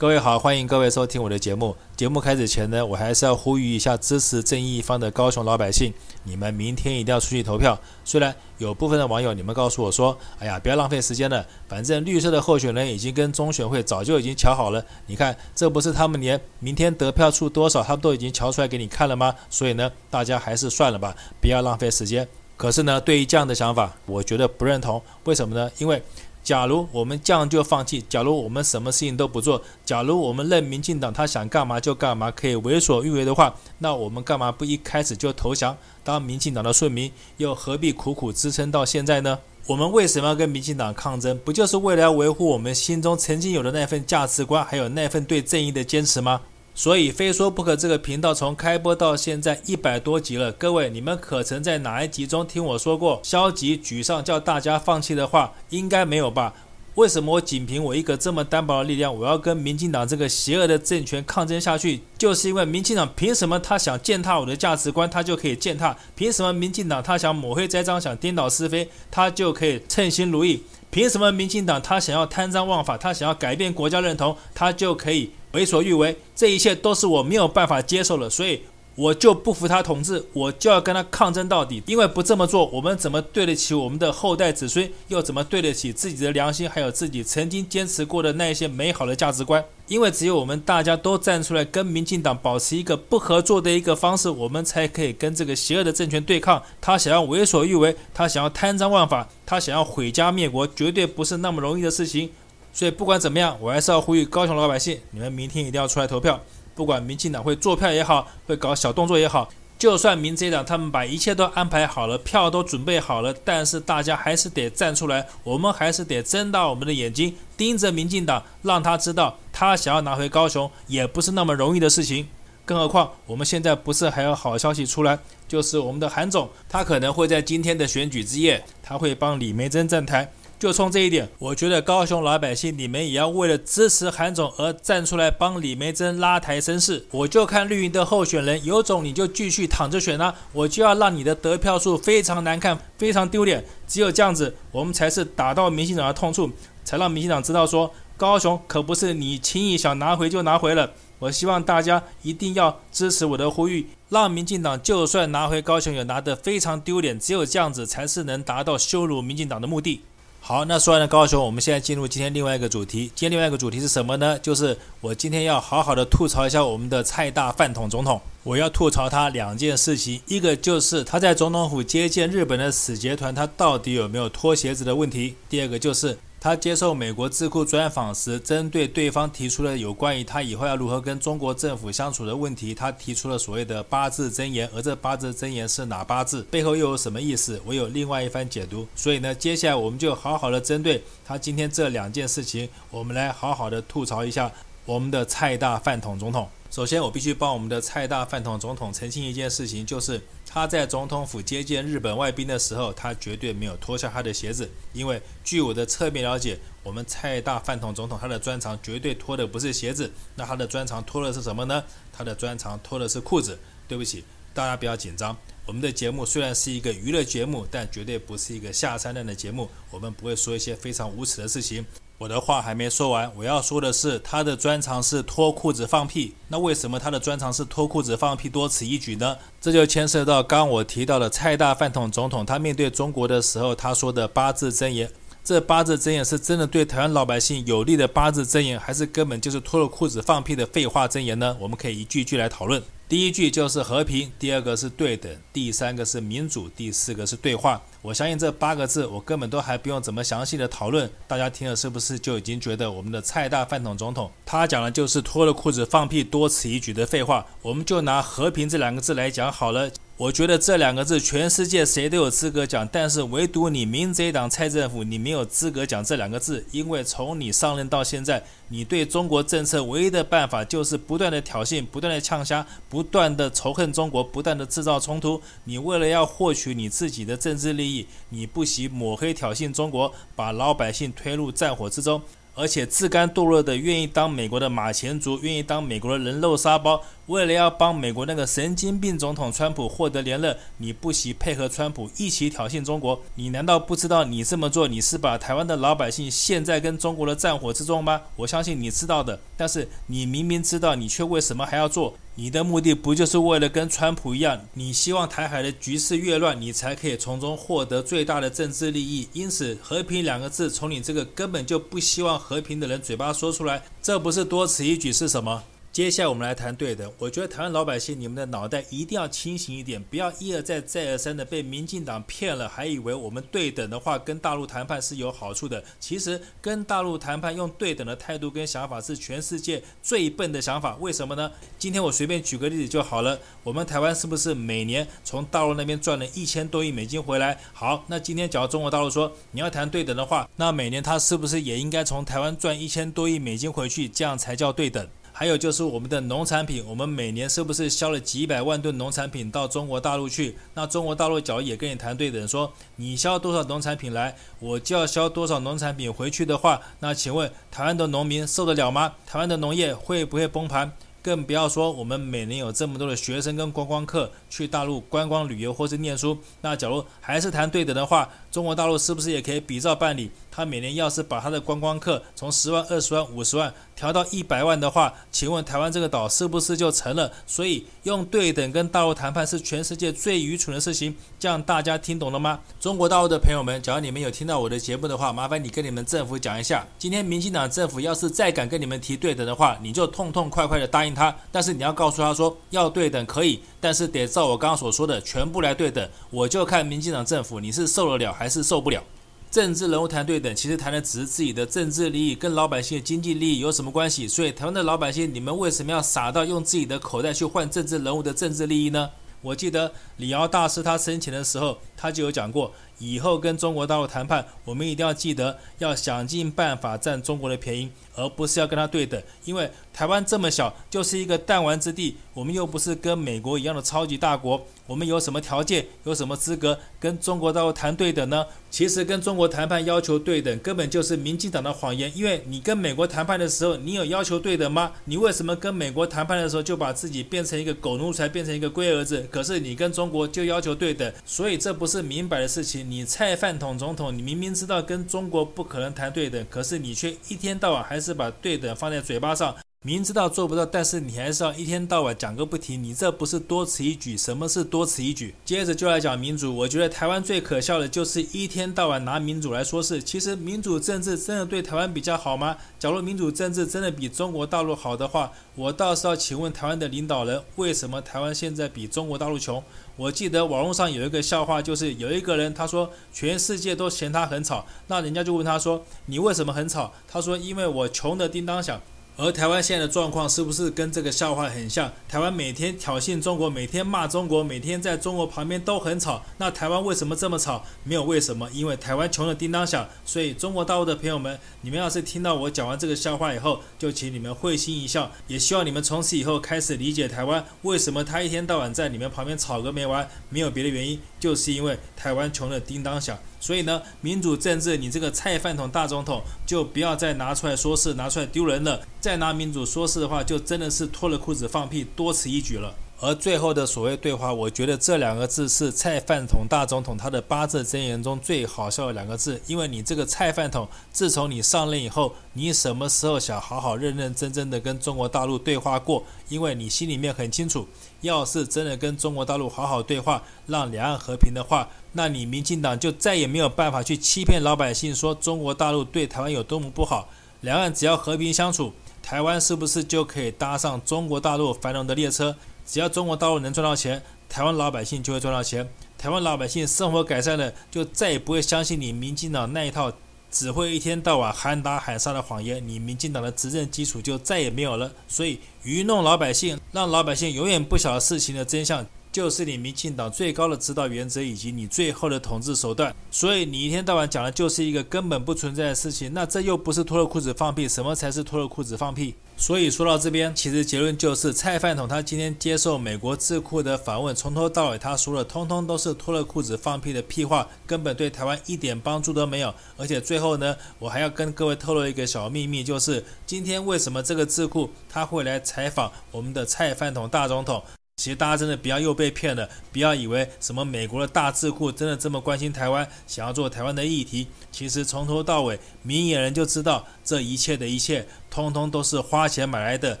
各位好，欢迎各位收听我的节目。节目开始前呢，我还是要呼吁一下支持正义一方的高雄老百姓，你们明天一定要出去投票。虽然有部分的网友你们告诉我说，哎呀，不要浪费时间了，反正绿色的候选人已经跟中选会早就已经瞧好了。你看，这不是他们连明天得票数多少，他们都已经瞧出来给你看了吗？所以呢，大家还是算了吧，不要浪费时间。可是呢，对于这样的想法，我觉得不认同。为什么呢？因为假如我们这样就放弃，假如我们什么事情都不做，假如我们任民进党他想干嘛就干嘛，可以为所欲为的话，那我们干嘛不一开始就投降，当民进党的顺民，又何必苦苦支撑到现在呢？我们为什么要跟民进党抗争？不就是为了要维护我们心中曾经有的那份价值观，还有那份对正义的坚持吗？所以，非说不可。这个频道从开播到现在一百多集了，各位，你们可曾在哪一集中听我说过消极沮丧、叫大家放弃的话？应该没有吧？为什么我仅凭我一个这么单薄的力量，我要跟民进党这个邪恶的政权抗争下去？就是因为民进党凭什么他想践踏我的价值观，他就可以践踏？凭什么民进党他想抹黑栽赃、想颠倒是非，他就可以称心如意？凭什么民进党他想要贪赃枉法，他想要改变国家认同，他就可以？为所欲为，这一切都是我没有办法接受的，所以我就不服他统治，我就要跟他抗争到底。因为不这么做，我们怎么对得起我们的后代子孙？又怎么对得起自己的良心？还有自己曾经坚持过的那些美好的价值观？因为只有我们大家都站出来，跟民进党保持一个不合作的一个方式，我们才可以跟这个邪恶的政权对抗。他想要为所欲为，他想要贪赃枉法，他想要毁家灭国，绝对不是那么容易的事情。所以不管怎么样，我还是要呼吁高雄老百姓，你们明天一定要出来投票。不管民进党会做票也好，会搞小动作也好，就算民进党他们把一切都安排好了，票都准备好了，但是大家还是得站出来，我们还是得睁大我们的眼睛，盯着民进党，让他知道他想要拿回高雄也不是那么容易的事情。更何况我们现在不是还有好消息出来，就是我们的韩总，他可能会在今天的选举之夜，他会帮李梅珍站台。就冲这一点，我觉得高雄老百姓，你们也要为了支持韩总而站出来帮李梅珍拉抬声势。我就看绿营的候选人，有种你就继续躺着选啊！我就要让你的得票数非常难看，非常丢脸。只有这样子，我们才是打到民进党的痛处，才让民进党知道说，高雄可不是你轻易想拿回就拿回了。我希望大家一定要支持我的呼吁，让民进党就算拿回高雄也拿得非常丢脸。只有这样子，才是能达到羞辱民进党的目的。好，那说完了高雄，我们现在进入今天另外一个主题。今天另外一个主题是什么呢？就是我今天要好好的吐槽一下我们的蔡大饭桶总统。我要吐槽他两件事情，一个就是他在总统府接见日本的使节团，他到底有没有脱鞋子的问题；第二个就是。他接受美国智库专访时，针对对方提出了有关于他以后要如何跟中国政府相处的问题，他提出了所谓的八字真言，而这八字真言是哪八字？背后又有什么意思？我有另外一番解读。所以呢，接下来我们就好好的针对他今天这两件事情，我们来好好的吐槽一下我们的蔡大饭桶总统。首先，我必须帮我们的蔡大饭桶总统澄清一件事情，就是他在总统府接见日本外宾的时候，他绝对没有脱下他的鞋子。因为据我的侧面了解，我们蔡大饭桶总统他的专长绝对脱的不是鞋子，那他的专长脱的是什么呢？他的专长脱的是裤子。对不起，大家不要紧张。我们的节目虽然是一个娱乐节目，但绝对不是一个下三滥的节目。我们不会说一些非常无耻的事情。我的话还没说完，我要说的是，他的专长是脱裤子放屁。那为什么他的专长是脱裤子放屁多此一举呢？这就牵涉到刚我提到的蔡大饭桶总统，他面对中国的时候，他说的八字真言。这八字真言是真的对台湾老百姓有利的八字真言，还是根本就是脱了裤子放屁的废话真言呢？我们可以一句一句来讨论。第一句就是和平，第二个是对等，第三个是民主，第四个是对话。我相信这八个字，我根本都还不用怎么详细的讨论，大家听了是不是就已经觉得我们的蔡大饭桶总统他讲的就是脱了裤子放屁多此一举的废话？我们就拿和平这两个字来讲好了。我觉得这两个字全世界谁都有资格讲，但是唯独你民贼党蔡政府，你没有资格讲这两个字，因为从你上任到现在，你对中国政策唯一的办法就是不断的挑衅，不断的呛虾，不断的仇恨中国，不断的制造冲突。你为了要获取你自己的政治利益，你不惜抹黑挑衅中国，把老百姓推入战火之中。而且自甘堕落的愿意当美国的马前卒，愿意当美国的人肉沙包。为了要帮美国那个神经病总统川普获得连任，你不惜配合川普一起挑衅中国。你难道不知道你这么做，你是把台湾的老百姓陷在跟中国的战火之中吗？我相信你知道的。但是你明明知道，你却为什么还要做？你的目的不就是为了跟川普一样？你希望台海的局势越乱，你才可以从中获得最大的政治利益。因此，和平两个字从你这个根本就不希望和平的人嘴巴说出来，这不是多此一举是什么？接下来我们来谈对等。我觉得台湾老百姓，你们的脑袋一定要清醒一点，不要一而再、再而三的被民进党骗了，还以为我们对等的话跟大陆谈判是有好处的。其实跟大陆谈判用对等的态度跟想法是全世界最笨的想法。为什么呢？今天我随便举个例子就好了。我们台湾是不是每年从大陆那边赚了一千多亿美金回来？好，那今天假如中国大陆说你要谈对等的话，那每年他是不是也应该从台湾赚一千多亿美金回去？这样才叫对等。还有就是我们的农产品，我们每年是不是销了几百万吨农产品到中国大陆去？那中国大陆假如也跟你谈对等，说你销多少农产品来，我就要销多少农产品回去的话，那请问台湾的农民受得了吗？台湾的农业会不会崩盘？更不要说我们每年有这么多的学生跟观光客去大陆观光旅游或是念书，那假如还是谈对等的话，中国大陆是不是也可以比照办理？他每年要是把他的观光客从十万、二十万、五十万调到一百万的话，请问台湾这个岛是不是就成了？所以用对等跟大陆谈判是全世界最愚蠢的事情，这样大家听懂了吗？中国大陆的朋友们，假如你们有听到我的节目的话，麻烦你跟你们政府讲一下，今天民进党政府要是再敢跟你们提对等的话，你就痛痛快快的答应他。但是你要告诉他说，要对等可以，但是得照我刚刚所说的全部来对等。我就看民进党政府你是受得了还是受不了。政治人物谈对等，其实谈的只是自己的政治利益，跟老百姓的经济利益有什么关系？所以台湾的老百姓，你们为什么要傻到用自己的口袋去换政治人物的政治利益呢？我记得李敖大师他生前的时候，他就有讲过，以后跟中国大陆谈判，我们一定要记得要想尽办法占中国的便宜，而不是要跟他对等，因为台湾这么小，就是一个弹丸之地，我们又不是跟美国一样的超级大国。我们有什么条件，有什么资格跟中国大陆谈对等呢？其实跟中国谈判要求对等，根本就是民进党的谎言。因为你跟美国谈判的时候，你有要求对等吗？你为什么跟美国谈判的时候就把自己变成一个狗奴才，变成一个龟儿子？可是你跟中国就要求对等，所以这不是明摆的事情。你菜饭桶总统，你明明知道跟中国不可能谈对等，可是你却一天到晚还是把对等放在嘴巴上。明知道做不到，但是你还是要一天到晚讲个不停，你这不是多此一举？什么是多此一举？接着就来讲民主，我觉得台湾最可笑的就是一天到晚拿民主来说事。其实民主政治真的对台湾比较好吗？假如民主政治真的比中国大陆好的话，我倒是要请问台湾的领导人，为什么台湾现在比中国大陆穷？我记得网络上有一个笑话，就是有一个人他说全世界都嫌他很吵，那人家就问他说，你为什么很吵？他说因为我穷得叮当响。而台湾现在的状况是不是跟这个笑话很像？台湾每天挑衅中国，每天骂中国，每天在中国旁边都很吵。那台湾为什么这么吵？没有为什么，因为台湾穷得叮当响。所以中国大陆的朋友们，你们要是听到我讲完这个笑话以后，就请你们会心一笑。也希望你们从此以后开始理解台湾为什么他一天到晚在你们旁边吵个没完。没有别的原因，就是因为台湾穷得叮当响。所以呢，民主政治，你这个菜饭桶大总统，就不要再拿出来说事，拿出来丢人了。再拿民主说事的话，就真的是脱了裤子放屁，多此一举了。而最后的所谓对话，我觉得这两个字是蔡饭桶大总统他的八字真言中最好笑的两个字。因为你这个菜饭桶，自从你上任以后，你什么时候想好好认认真真的跟中国大陆对话过？因为你心里面很清楚，要是真的跟中国大陆好好对话，让两岸和平的话，那你民进党就再也没有办法去欺骗老百姓说中国大陆对台湾有多么不好。两岸只要和平相处，台湾是不是就可以搭上中国大陆繁荣的列车？只要中国大陆能赚到钱，台湾老百姓就会赚到钱。台湾老百姓生活改善了，就再也不会相信你民进党那一套只会一天到晚喊打喊杀的谎言。你民进党的执政基础就再也没有了。所以愚弄老百姓，让老百姓永远不晓得事情的真相，就是你民进党最高的指导原则以及你最后的统治手段。所以你一天到晚讲的就是一个根本不存在的事情。那这又不是脱了裤子放屁，什么才是脱了裤子放屁？所以说到这边，其实结论就是蔡饭桶他今天接受美国智库的访问，从头到尾他说的通通都是脱了裤子放屁的屁话，根本对台湾一点帮助都没有。而且最后呢，我还要跟各位透露一个小秘密，就是今天为什么这个智库他会来采访我们的蔡饭桶大总统？其实大家真的不要又被骗了，不要以为什么美国的大智库真的这么关心台湾，想要做台湾的议题。其实从头到尾，明眼人就知道这一切的一切，通通都是花钱买来的。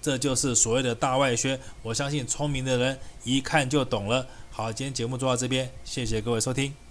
这就是所谓的大外宣。我相信聪明的人一看就懂了。好，今天节目做到这边，谢谢各位收听。